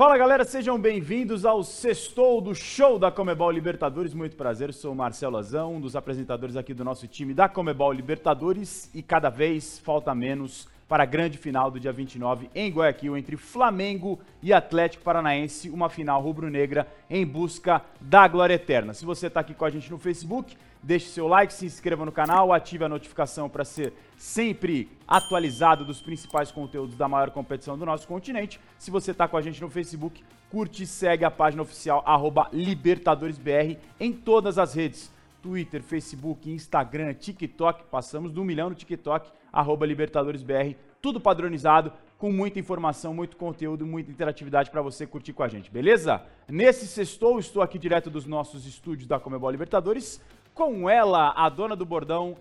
Fala galera, sejam bem-vindos ao Sextou do Show da Comebol Libertadores. Muito prazer, sou o Marcelo Azão, um dos apresentadores aqui do nosso time da Comebol Libertadores e cada vez falta menos para a grande final do dia 29 em Guayaquil entre Flamengo e Atlético Paranaense, uma final rubro-negra em busca da glória eterna. Se você está aqui com a gente no Facebook, deixe seu like, se inscreva no canal, ative a notificação para ser sempre atualizado dos principais conteúdos da maior competição do nosso continente. Se você está com a gente no Facebook, curte e segue a página oficial LibertadoresBR em todas as redes. Twitter, Facebook, Instagram, TikTok, passamos do um milhão no TikTok, arroba LibertadoresBR, tudo padronizado, com muita informação, muito conteúdo, muita interatividade para você curtir com a gente, beleza? Nesse sextou, estou aqui direto dos nossos estúdios da Comebol Libertadores, com ela, a dona do bordão,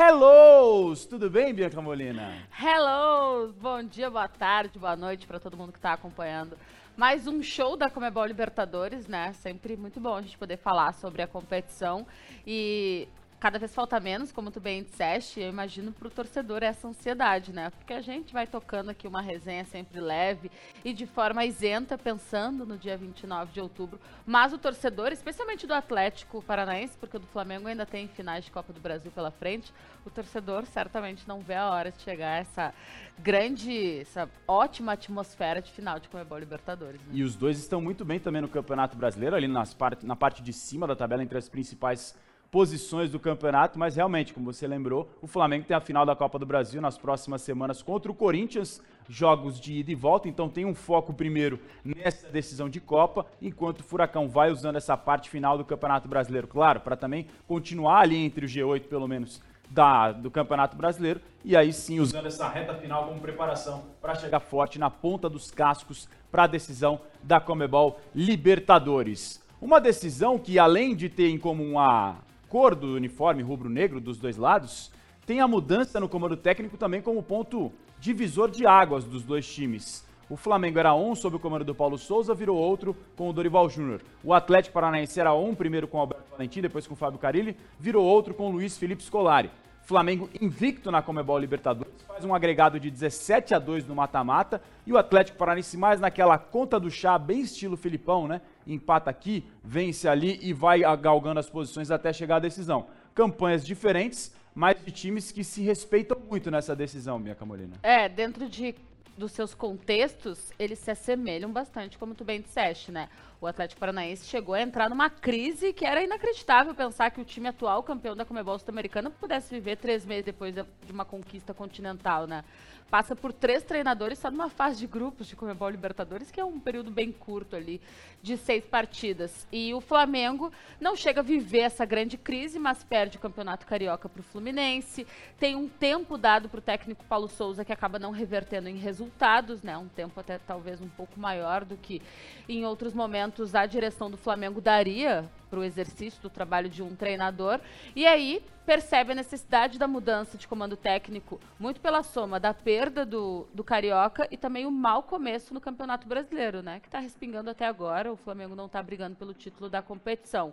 Hello! Tudo bem, Bianca Molina? Hello! Bom dia, boa tarde, boa noite para todo mundo que está acompanhando. Mais um show da Comebol Libertadores, né? Sempre muito bom a gente poder falar sobre a competição. E cada vez falta menos, como tu bem disseste, eu imagino para o torcedor essa ansiedade, né? Porque a gente vai tocando aqui uma resenha sempre leve e de forma isenta, pensando no dia 29 de outubro. Mas o torcedor, especialmente do Atlético Paranaense, porque o do Flamengo ainda tem finais de Copa do Brasil pela frente, o torcedor certamente não vê a hora de chegar essa grande, essa ótima atmosfera de final de Comebol Libertadores. Né? E os dois estão muito bem também no Campeonato Brasileiro, ali nas part na parte de cima da tabela, entre as principais posições do campeonato, mas realmente, como você lembrou, o Flamengo tem a final da Copa do Brasil nas próximas semanas contra o Corinthians, jogos de ida e volta, então tem um foco primeiro nessa decisão de Copa, enquanto o Furacão vai usando essa parte final do Campeonato Brasileiro, claro, para também continuar ali entre o G8 pelo menos da, do Campeonato Brasileiro e aí sim usando essa reta final como preparação para chegar forte na ponta dos cascos para a decisão da Comebol Libertadores. Uma decisão que além de ter em comum a cor do uniforme rubro-negro dos dois lados, tem a mudança no comando técnico também como ponto divisor de águas dos dois times. O Flamengo era um sob o comando do Paulo Souza, virou outro com o Dorival Júnior. O Atlético Paranaense era um, primeiro com o Alberto Valentim, depois com o Fábio Carilli, virou outro com o Luiz Felipe Scolari. Flamengo invicto na Comebol Libertadores, faz um agregado de 17 a 2 no mata-mata e o Atlético Paranaense mais naquela conta do chá, bem estilo Filipão, né? Empata aqui, vence ali e vai galgando as posições até chegar à decisão. Campanhas diferentes, mas de times que se respeitam muito nessa decisão, minha Camolina. É, dentro de dos seus contextos, eles se assemelham bastante, como tu bem disseste, né? O Atlético Paranaense chegou a entrar numa crise que era inacreditável pensar que o time atual, campeão da Comebol Sul-Americana, pudesse viver três meses depois de uma conquista continental, né? passa por três treinadores, está numa fase de grupos de Comebol Libertadores, que é um período bem curto ali, de seis partidas. E o Flamengo não chega a viver essa grande crise, mas perde o Campeonato Carioca para o Fluminense. Tem um tempo dado para o técnico Paulo Souza que acaba não revertendo em resultados, né? Um tempo até talvez um pouco maior do que em outros momentos a direção do Flamengo daria para o exercício do trabalho de um treinador. E aí percebe a necessidade da mudança de comando técnico, muito pela soma da perda do, do Carioca e também o mau começo no Campeonato Brasileiro, né? Que está respingando até agora. O Flamengo não está brigando pelo título da competição.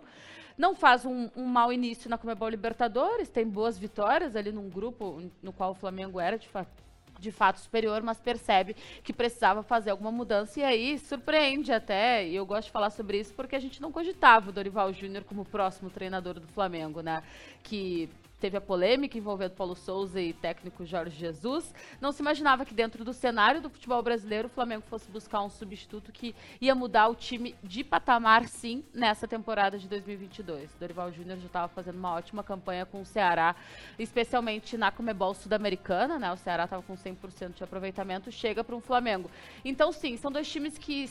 Não faz um, um mau início na Comebol Libertadores, tem boas vitórias ali num grupo no qual o Flamengo era de fato de fato superior, mas percebe que precisava fazer alguma mudança e aí surpreende até, e eu gosto de falar sobre isso porque a gente não cogitava o Dorival Júnior como próximo treinador do Flamengo, né? Que teve a polêmica envolvendo Paulo Souza e técnico Jorge Jesus. Não se imaginava que dentro do cenário do futebol brasileiro o Flamengo fosse buscar um substituto que ia mudar o time de patamar, sim, nessa temporada de 2022. Dorival Júnior já estava fazendo uma ótima campanha com o Ceará, especialmente na Comebol Sul-Americana, né? O Ceará estava com 100% de aproveitamento, chega para um Flamengo. Então, sim, são dois times que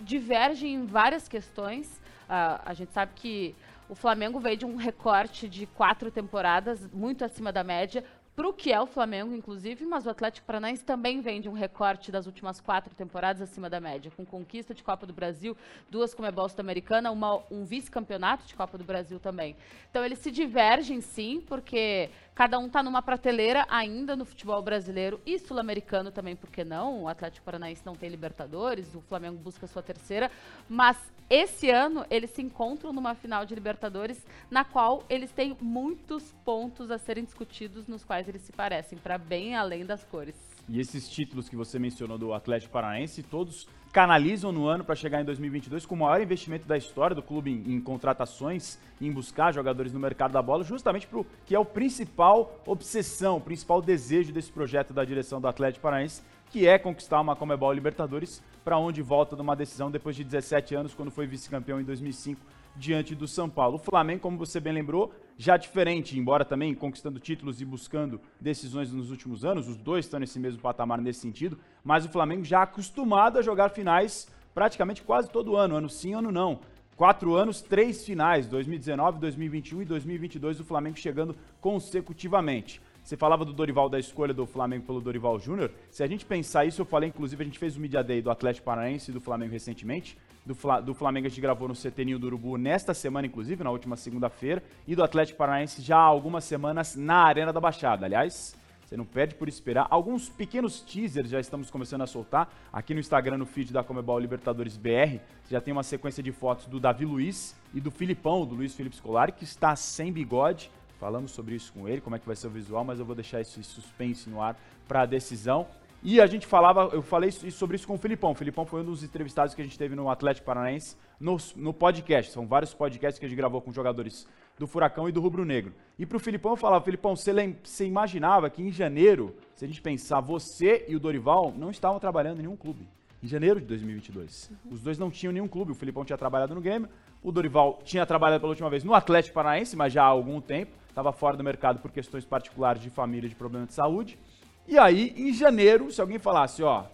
divergem em várias questões. Uh, a gente sabe que o Flamengo veio de um recorte de quatro temporadas, muito acima da média, para o que é o Flamengo, inclusive, mas o Atlético Paranaense também vem de um recorte das últimas quatro temporadas acima da média, com conquista de Copa do Brasil, duas Comebol Sul-Americana, um vice-campeonato de Copa do Brasil também. Então eles se divergem sim, porque cada um está numa prateleira ainda no futebol brasileiro e sul-americano também, por que não? O Atlético Paranaense não tem Libertadores, o Flamengo busca sua terceira, mas esse ano eles se encontram numa final de Libertadores na qual eles têm muitos pontos a serem discutidos nos quais eles se parecem, para bem além das cores. E esses títulos que você mencionou do Atlético Paranaense, todos canalizam no ano para chegar em 2022 com o maior investimento da história do clube em, em contratações, em buscar jogadores no mercado da bola, justamente para que é o principal obsessão, o principal desejo desse projeto da direção do Atlético Paranaense, que é conquistar uma Comebol Libertadores, para onde volta numa decisão depois de 17 anos, quando foi vice-campeão em 2005 diante do São Paulo. O Flamengo, como você bem lembrou, já diferente, embora também conquistando títulos e buscando decisões nos últimos anos, os dois estão nesse mesmo patamar nesse sentido, mas o Flamengo já acostumado a jogar finais praticamente quase todo ano, ano sim, ano não. Quatro anos, três finais, 2019, 2021 e 2022, o Flamengo chegando consecutivamente. Você falava do Dorival, da escolha do Flamengo pelo Dorival Júnior. Se a gente pensar isso, eu falei, inclusive, a gente fez o Media Day do Atlético Paranaense e do Flamengo recentemente. Do, Fla, do Flamengo a gente gravou no CT do Urubu nesta semana, inclusive, na última segunda-feira. E do Atlético Paranaense já há algumas semanas na Arena da Baixada. Aliás, você não perde por esperar. Alguns pequenos teasers já estamos começando a soltar. Aqui no Instagram, no feed da Comebol Libertadores BR, já tem uma sequência de fotos do Davi Luiz e do Filipão, do Luiz Felipe Scolari, que está sem bigode Falamos sobre isso com ele, como é que vai ser o visual, mas eu vou deixar esse suspense no ar para a decisão. E a gente falava, eu falei sobre isso com o Filipão. O Filipão foi um dos entrevistados que a gente teve no Atlético Paranaense no, no podcast. São vários podcasts que a gente gravou com jogadores do Furacão e do Rubro Negro. E para o Filipão eu falava, Filipão, você, você imaginava que em janeiro, se a gente pensar, você e o Dorival não estavam trabalhando em nenhum clube. Em janeiro de 2022. Uhum. Os dois não tinham nenhum clube. O Filipão tinha trabalhado no Grêmio, o Dorival tinha trabalhado pela última vez no Atlético Paranaense, mas já há algum tempo estava fora do mercado por questões particulares de família, de problema de saúde. E aí, em janeiro, se alguém falasse, ó,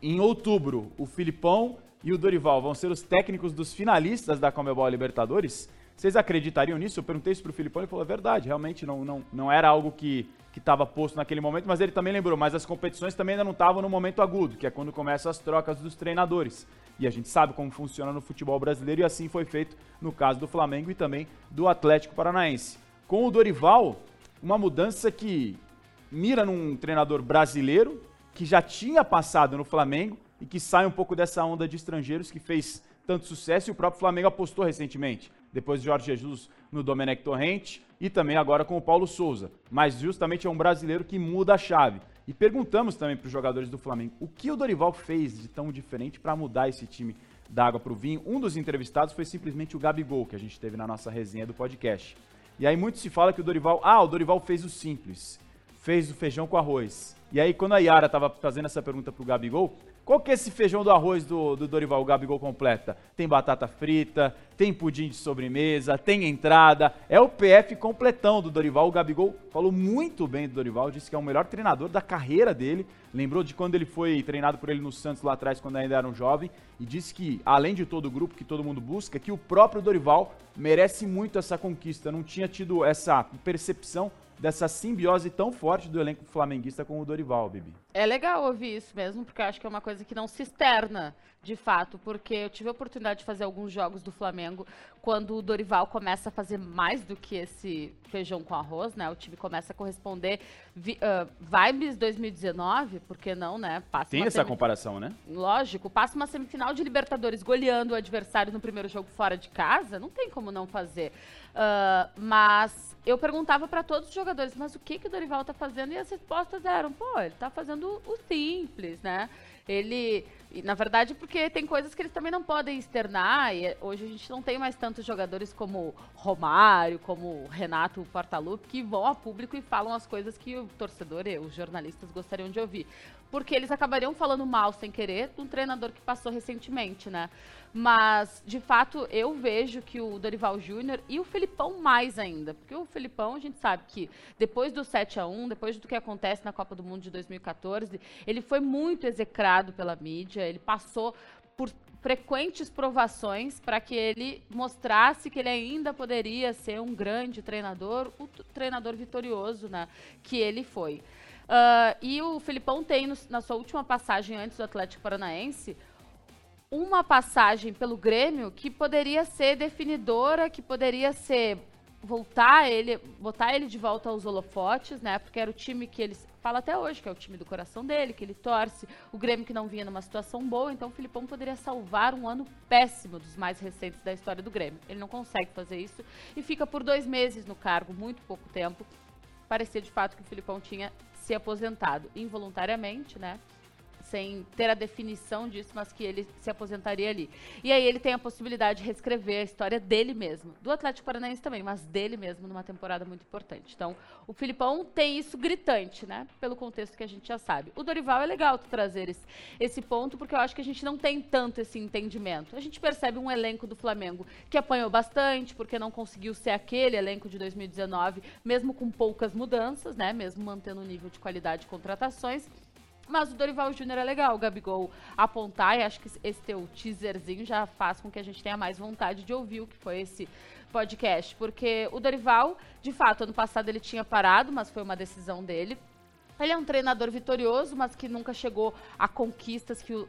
em outubro, o Filipão e o Dorival vão ser os técnicos dos finalistas da Comebol Libertadores, vocês acreditariam nisso? Eu perguntei isso pro Filipão e ele falou, é verdade, realmente não, não, não era algo que estava posto naquele momento, mas ele também lembrou, mas as competições também ainda não estavam no momento agudo, que é quando começam as trocas dos treinadores. E a gente sabe como funciona no futebol brasileiro e assim foi feito no caso do Flamengo e também do Atlético Paranaense com o Dorival, uma mudança que mira num treinador brasileiro que já tinha passado no Flamengo e que sai um pouco dessa onda de estrangeiros que fez tanto sucesso e o próprio Flamengo apostou recentemente, depois de Jorge Jesus no Domenech Torrente e também agora com o Paulo Souza. Mas justamente é um brasileiro que muda a chave. E perguntamos também para os jogadores do Flamengo o que o Dorival fez de tão diferente para mudar esse time da água para o vinho. Um dos entrevistados foi simplesmente o Gabigol, que a gente teve na nossa resenha do podcast. E aí muito se fala que o Dorival, ah, o Dorival fez o simples, fez o feijão com arroz. E aí quando a Yara estava fazendo essa pergunta pro Gabigol, qual que é esse feijão do arroz do, do Dorival, Gabigol completa? Tem batata frita, tem pudim de sobremesa, tem entrada. É o PF completão do Dorival. O Gabigol falou muito bem do Dorival, disse que é o melhor treinador da carreira dele. Lembrou de quando ele foi treinado por ele no Santos lá atrás, quando ainda era um jovem. E disse que, além de todo o grupo que todo mundo busca, que o próprio Dorival merece muito essa conquista. Não tinha tido essa percepção dessa simbiose tão forte do elenco flamenguista com o Dorival, Bibi. É legal ouvir isso mesmo, porque eu acho que é uma coisa que não se externa de fato, porque eu tive a oportunidade de fazer alguns jogos do Flamengo quando o Dorival começa a fazer mais do que esse feijão com arroz, né? O time começa a corresponder vi, uh, vibes 2019, porque não, né? Passa Tem essa comparação, né? Lógico, passa uma semifinal de Libertadores goleando o adversário no primeiro jogo fora de casa, não tem como não fazer. Uh, mas eu perguntava para todos os jogadores, mas o que, que o Dorival tá fazendo? E as respostas eram, pô, ele tá fazendo o simples, né? Ele, na verdade, porque tem coisas que eles também não podem externar. E hoje a gente não tem mais tantos jogadores como Romário, como Renato Portaluppi, que vão a público e falam as coisas que o torcedor e os jornalistas gostariam de ouvir. Porque eles acabariam falando mal sem querer de um treinador que passou recentemente, né? Mas, de fato, eu vejo que o Dorival Júnior e o Felipão mais ainda. Porque o Felipão, a gente sabe que depois do 7 a 1 depois do que acontece na Copa do Mundo de 2014, ele foi muito execrado pela mídia, ele passou por frequentes provações para que ele mostrasse que ele ainda poderia ser um grande treinador, o treinador vitorioso né, que ele foi. Uh, e o Filipão tem, no, na sua última passagem antes do Atlético Paranaense, uma passagem pelo Grêmio que poderia ser definidora, que poderia ser voltar ele, botar ele de volta aos holofotes, né? Porque era o time que ele fala até hoje, que é o time do coração dele, que ele torce, o Grêmio que não vinha numa situação boa, então o Filipão poderia salvar um ano péssimo dos mais recentes da história do Grêmio. Ele não consegue fazer isso e fica por dois meses no cargo, muito pouco tempo. Parecia de fato que o Filipão tinha se aposentado involuntariamente, né? Sem ter a definição disso, mas que ele se aposentaria ali. E aí ele tem a possibilidade de reescrever a história dele mesmo, do Atlético Paranaense também, mas dele mesmo numa temporada muito importante. Então, o Filipão tem isso gritante, né? Pelo contexto que a gente já sabe. O Dorival é legal trazer esse, esse ponto, porque eu acho que a gente não tem tanto esse entendimento. A gente percebe um elenco do Flamengo que apanhou bastante, porque não conseguiu ser aquele elenco de 2019, mesmo com poucas mudanças, né? Mesmo mantendo o nível de qualidade de contratações. Mas o Dorival Júnior é legal, Gabigol apontar, e acho que esse teu teaserzinho já faz com que a gente tenha mais vontade de ouvir o que foi esse podcast. Porque o Dorival, de fato, ano passado ele tinha parado, mas foi uma decisão dele. Ele é um treinador vitorioso, mas que nunca chegou a conquistas que o,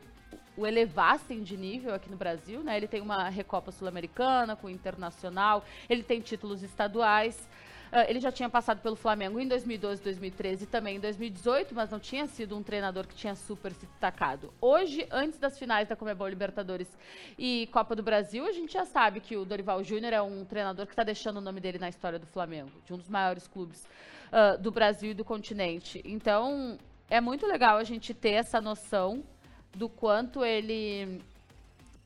o elevassem de nível aqui no Brasil, né? Ele tem uma Recopa Sul-Americana com o Internacional, ele tem títulos estaduais. Uh, ele já tinha passado pelo Flamengo em 2012, 2013 e também em 2018, mas não tinha sido um treinador que tinha super se destacado. Hoje, antes das finais da Comebol Libertadores e Copa do Brasil, a gente já sabe que o Dorival Júnior é um treinador que está deixando o nome dele na história do Flamengo, de um dos maiores clubes uh, do Brasil e do continente. Então, é muito legal a gente ter essa noção do quanto ele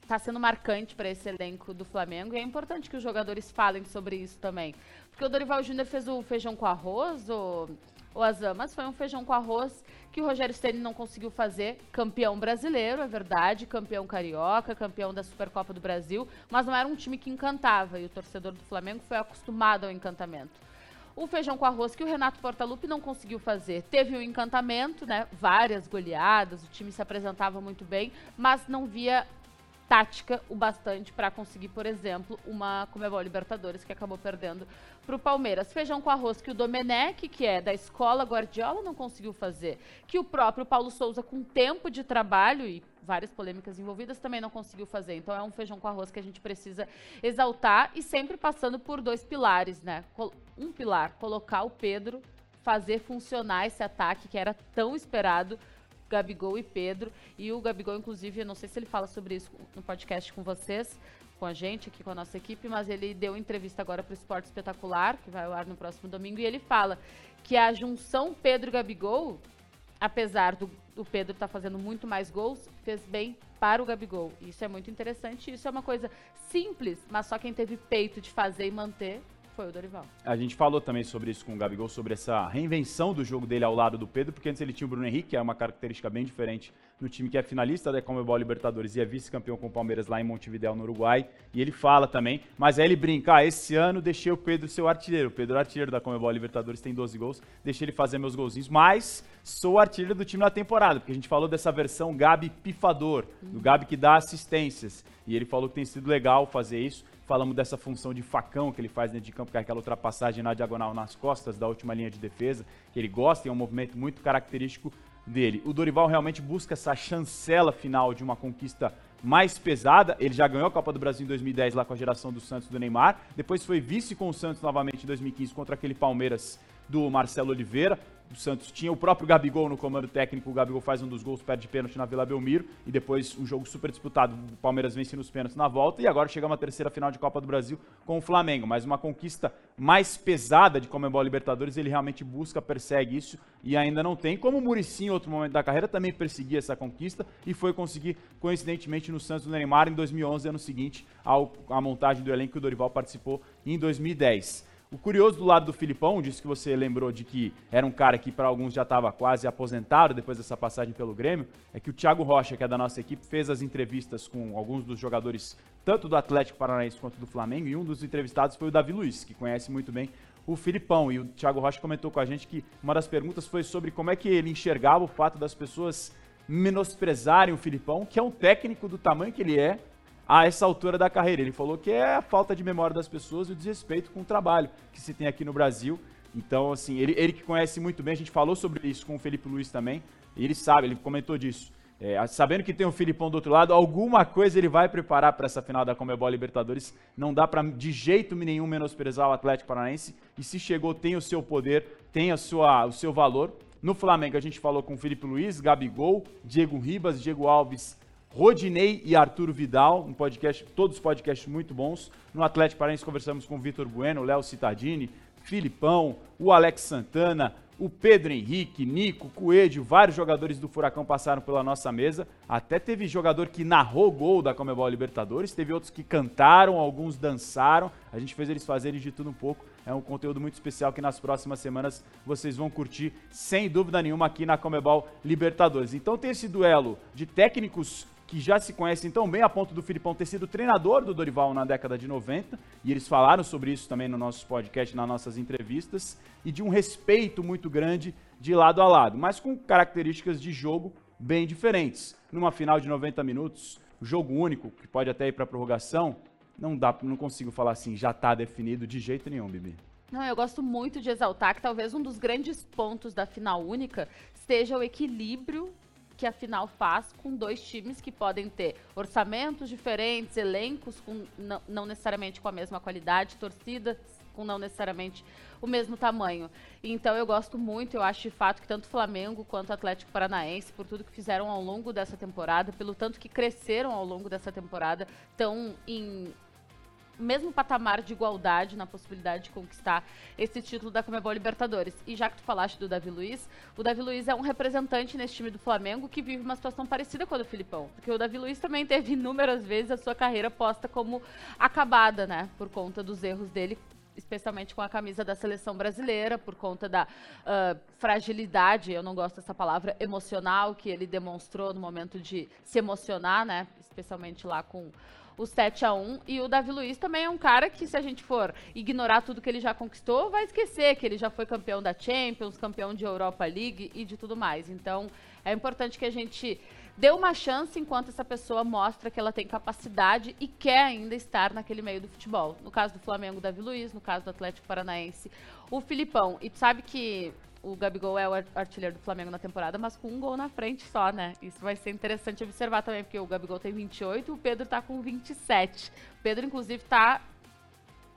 está sendo marcante para esse elenco do Flamengo e é importante que os jogadores falem sobre isso também. Porque o Dorival Júnior fez o feijão com arroz, o, o Azam, mas foi um feijão com arroz que o Rogério Ceni não conseguiu fazer. Campeão brasileiro, é verdade, campeão carioca, campeão da Supercopa do Brasil, mas não era um time que encantava e o torcedor do Flamengo foi acostumado ao encantamento. O feijão com arroz que o Renato Portaluppi não conseguiu fazer. Teve um encantamento, né? Várias goleadas, o time se apresentava muito bem, mas não via tática o bastante para conseguir, por exemplo, uma Comebol Libertadores que acabou perdendo para o Palmeiras. Feijão com arroz que o Domenech, que é da escola Guardiola, não conseguiu fazer. Que o próprio Paulo Souza, com tempo de trabalho e várias polêmicas envolvidas, também não conseguiu fazer. Então é um feijão com arroz que a gente precisa exaltar e sempre passando por dois pilares, né? Um pilar, colocar o Pedro, fazer funcionar esse ataque que era tão esperado Gabigol e Pedro. E o Gabigol, inclusive, eu não sei se ele fala sobre isso no podcast com vocês, com a gente, aqui com a nossa equipe, mas ele deu entrevista agora para o Esporte Espetacular, que vai ao ar no próximo domingo, e ele fala que a junção Pedro-Gabigol, apesar do, do Pedro estar tá fazendo muito mais gols, fez bem para o Gabigol. Isso é muito interessante, isso é uma coisa simples, mas só quem teve peito de fazer e manter foi o Dorival. A gente falou também sobre isso com o Gabigol, sobre essa reinvenção do jogo dele ao lado do Pedro, porque antes ele tinha o Bruno Henrique, que é uma característica bem diferente no time que é finalista da Comebol Libertadores e é vice-campeão com o Palmeiras lá em Montevideo, no Uruguai. E ele fala também, mas aí ele brinca, ah, esse ano deixei o Pedro ser o artilheiro. O Pedro é artilheiro da Comebol Libertadores, tem 12 gols, deixei ele fazer meus golzinhos, mas sou artilheiro do time na temporada, porque a gente falou dessa versão Gabi pifador, do Gabi que dá assistências. E ele falou que tem sido legal fazer isso. Falamos dessa função de facão que ele faz dentro de campo, que é aquela ultrapassagem na diagonal nas costas da última linha de defesa, que ele gosta é um movimento muito característico dele. O Dorival realmente busca essa chancela final de uma conquista mais pesada. Ele já ganhou a Copa do Brasil em 2010 lá com a geração do Santos do Neymar. Depois foi vice com o Santos novamente em 2015 contra aquele Palmeiras do Marcelo Oliveira o Santos tinha o próprio Gabigol no comando técnico, o Gabigol faz um dos gols, perde pênalti na Vila Belmiro, e depois um jogo super disputado, o Palmeiras vence nos pênaltis na volta, e agora chegamos à terceira final de Copa do Brasil com o Flamengo, mas uma conquista mais pesada de Comembol Libertadores, ele realmente busca, persegue isso, e ainda não tem, como o Muricy em outro momento da carreira também perseguia essa conquista, e foi conseguir, coincidentemente, no Santos do Neymar em 2011, ano seguinte, ao, à montagem do elenco que o Dorival participou em 2010. O curioso do lado do Filipão, disse que você lembrou de que era um cara que para alguns já estava quase aposentado depois dessa passagem pelo Grêmio, é que o Thiago Rocha, que é da nossa equipe, fez as entrevistas com alguns dos jogadores, tanto do Atlético Paranaense quanto do Flamengo, e um dos entrevistados foi o Davi Luiz, que conhece muito bem o Filipão. E o Thiago Rocha comentou com a gente que uma das perguntas foi sobre como é que ele enxergava o fato das pessoas menosprezarem o Filipão, que é um técnico do tamanho que ele é, a essa altura da carreira. Ele falou que é a falta de memória das pessoas e o desrespeito com o trabalho que se tem aqui no Brasil. Então, assim, ele, ele que conhece muito bem, a gente falou sobre isso com o Felipe Luiz também, e ele sabe, ele comentou disso. É, sabendo que tem o Filipão do outro lado, alguma coisa ele vai preparar para essa final da Comebol Libertadores. Não dá para de jeito nenhum menosprezar o Atlético Paranaense. E se chegou, tem o seu poder, tem a sua, o seu valor. No Flamengo, a gente falou com o Felipe Luiz, Gabigol, Diego Ribas, Diego Alves, Rodinei e Arturo Vidal, um podcast, todos podcasts muito bons. No Atlético Paranaense conversamos com o Vitor Bueno, Léo Cittadini, Filipão, o Alex Santana, o Pedro Henrique, Nico, Coelho, vários jogadores do Furacão passaram pela nossa mesa. Até teve jogador que narrou gol da Comebol Libertadores, teve outros que cantaram, alguns dançaram. A gente fez eles fazerem de tudo um pouco. É um conteúdo muito especial que nas próximas semanas vocês vão curtir, sem dúvida nenhuma, aqui na Comebol Libertadores. Então tem esse duelo de técnicos que já se conhecem tão bem a ponto do Filipão ter sido treinador do Dorival na década de 90, e eles falaram sobre isso também no nosso podcast, nas nossas entrevistas, e de um respeito muito grande de lado a lado, mas com características de jogo bem diferentes. Numa final de 90 minutos, jogo único, que pode até ir para prorrogação, não dá, não consigo falar assim, já está definido de jeito nenhum, Bibi. Não, eu gosto muito de exaltar que talvez um dos grandes pontos da final única seja o equilíbrio que a final faz com dois times que podem ter orçamentos diferentes, elencos com não, não necessariamente com a mesma qualidade, torcidas com não necessariamente o mesmo tamanho. Então eu gosto muito, eu acho de fato que tanto Flamengo quanto Atlético Paranaense, por tudo que fizeram ao longo dessa temporada, pelo tanto que cresceram ao longo dessa temporada, estão em mesmo patamar de igualdade na possibilidade de conquistar esse título da Comebol Libertadores. E já que tu falaste do Davi Luiz, o Davi Luiz é um representante nesse time do Flamengo que vive uma situação parecida com a do Filipão. Porque o Davi Luiz também teve inúmeras vezes a sua carreira posta como acabada, né? Por conta dos erros dele especialmente com a camisa da seleção brasileira, por conta da uh, fragilidade, eu não gosto dessa palavra, emocional que ele demonstrou no momento de se emocionar, né? Especialmente lá com o 7 a 1 E o Davi Luiz também é um cara que, se a gente for ignorar tudo que ele já conquistou, vai esquecer que ele já foi campeão da Champions, campeão de Europa League e de tudo mais. Então, é importante que a gente dê uma chance enquanto essa pessoa mostra que ela tem capacidade e quer ainda estar naquele meio do futebol. No caso do Flamengo, Davi Luiz, no caso do Atlético Paranaense, o Filipão. E tu sabe que o Gabigol é o artilheiro do Flamengo na temporada, mas com um gol na frente só, né? Isso vai ser interessante observar também, porque o Gabigol tem 28 e o Pedro tá com 27. O Pedro, inclusive, tá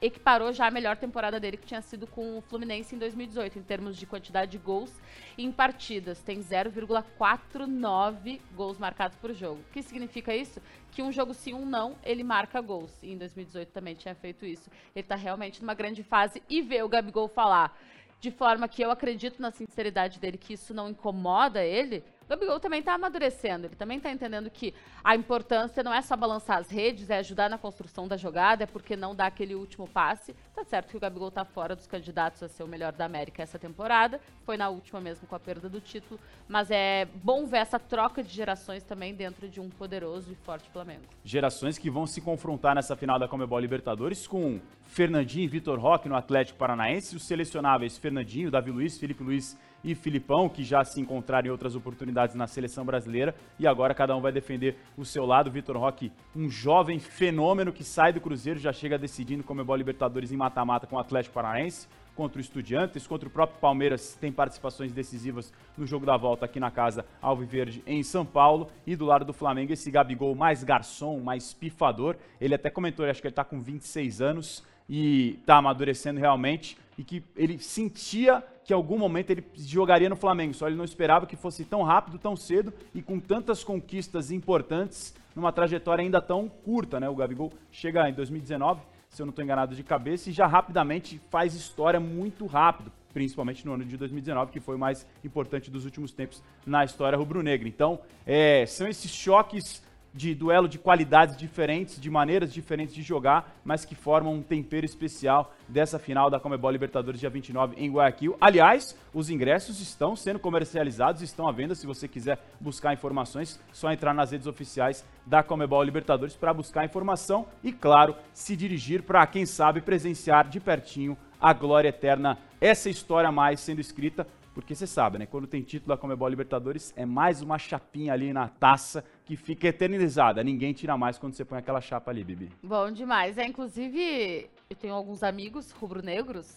equiparou já a melhor temporada dele, que tinha sido com o Fluminense em 2018, em termos de quantidade de gols em partidas. Tem 0,49 gols marcados por jogo. O que significa isso? Que um jogo sim, um não, ele marca gols. E em 2018 também tinha feito isso. Ele tá realmente numa grande fase. E ver o Gabigol falar de forma que eu acredito na sinceridade dele, que isso não incomoda ele, Gabigol também está amadurecendo, ele também está entendendo que a importância não é só balançar as redes, é ajudar na construção da jogada, é porque não dá aquele último passe. Tá certo que o Gabigol está fora dos candidatos a ser o melhor da América essa temporada, foi na última mesmo com a perda do título, mas é bom ver essa troca de gerações também dentro de um poderoso e forte Flamengo. Gerações que vão se confrontar nessa final da Comebol Libertadores com Fernandinho e Vitor Roque no Atlético Paranaense, os selecionáveis Fernandinho, Davi Luiz, Felipe Luiz e Filipão, que já se encontraram em outras oportunidades na seleção brasileira, e agora cada um vai defender o seu lado. Vitor Roque, um jovem fenômeno que sai do Cruzeiro, já chega decidindo como é Comebol Libertadores em mata-mata com o Atlético Paranaense, contra o Estudiantes, contra o próprio Palmeiras, tem participações decisivas no jogo da volta aqui na casa Alviverde em São Paulo, e do lado do Flamengo esse Gabigol mais garçom, mais pifador, ele até comentou, acho que ele está com 26 anos e está amadurecendo realmente, e que ele sentia que em algum momento ele jogaria no Flamengo, só ele não esperava que fosse tão rápido, tão cedo e com tantas conquistas importantes numa trajetória ainda tão curta, né? O Gabigol chega em 2019, se eu não estou enganado de cabeça, e já rapidamente faz história muito rápido, principalmente no ano de 2019, que foi o mais importante dos últimos tempos na história rubro-negra. Então, é, são esses choques de duelo de qualidades diferentes, de maneiras diferentes de jogar, mas que formam um tempero especial dessa final da Comebol Libertadores dia 29 em Guayaquil. Aliás, os ingressos estão sendo comercializados, estão à venda. Se você quiser buscar informações, só entrar nas redes oficiais da Comebol Libertadores para buscar informação e, claro, se dirigir para, quem sabe, presenciar de pertinho a glória eterna, essa história mais sendo escrita porque você sabe, né? Quando tem título da Comebol Libertadores, é mais uma chapinha ali na taça que fica eternizada. Ninguém tira mais quando você põe aquela chapa ali, Bibi. Bom demais. É, inclusive, eu tenho alguns amigos rubro-negros,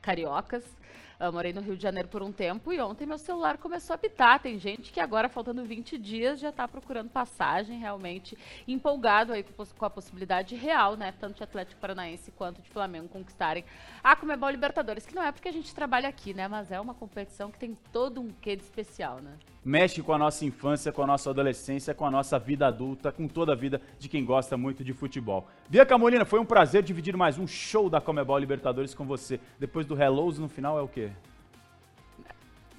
cariocas, eu morei no Rio de Janeiro por um tempo e ontem meu celular começou a pitar. Tem gente que agora, faltando 20 dias, já está procurando passagem, realmente empolgado aí com a possibilidade real, né? Tanto de Atlético Paranaense quanto de Flamengo conquistarem a Comebol Libertadores, que não é porque a gente trabalha aqui, né? Mas é uma competição que tem todo um quê de especial, né? mexe com a nossa infância, com a nossa adolescência, com a nossa vida adulta, com toda a vida de quem gosta muito de futebol. Via Camolina, foi um prazer dividir mais um show da Comebol Libertadores com você. Depois do Hellos no final é o quê?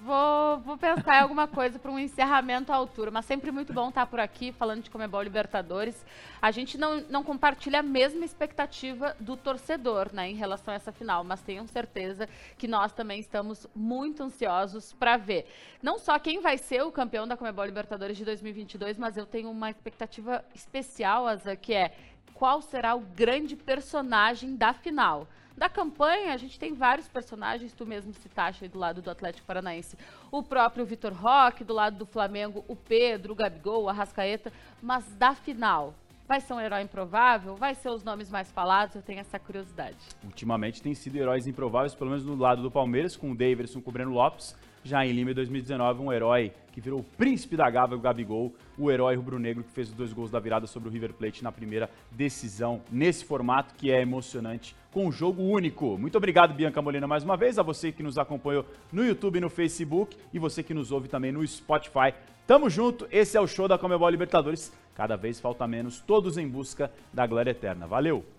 Vou, vou pensar em alguma coisa para um encerramento à altura, mas sempre muito bom estar por aqui falando de Comebol Libertadores. A gente não, não compartilha a mesma expectativa do torcedor né, em relação a essa final, mas tenham certeza que nós também estamos muito ansiosos para ver. Não só quem vai ser o campeão da Comebol Libertadores de 2022, mas eu tenho uma expectativa especial, Asa, que é qual será o grande personagem da final. Da campanha, a gente tem vários personagens, tu mesmo citaste aí do lado do Atlético Paranaense. O próprio Vitor Roque, do lado do Flamengo, o Pedro, o Gabigol, o Arrascaeta. Mas da final, vai ser um herói improvável? Vai ser os nomes mais falados? Eu tenho essa curiosidade. Ultimamente tem sido heróis improváveis, pelo menos no lado do Palmeiras, com o Davidson, com o Breno Lopes já em Lima em 2019, um herói que virou o príncipe da Gávea, o Gabigol, o herói rubro-negro que fez os dois gols da virada sobre o River Plate na primeira decisão, nesse formato que é emocionante, com um jogo único. Muito obrigado, Bianca Molina, mais uma vez, a você que nos acompanhou no YouTube e no Facebook, e você que nos ouve também no Spotify. Tamo junto, esse é o show da Comebol Libertadores, cada vez falta menos, todos em busca da glória eterna. Valeu!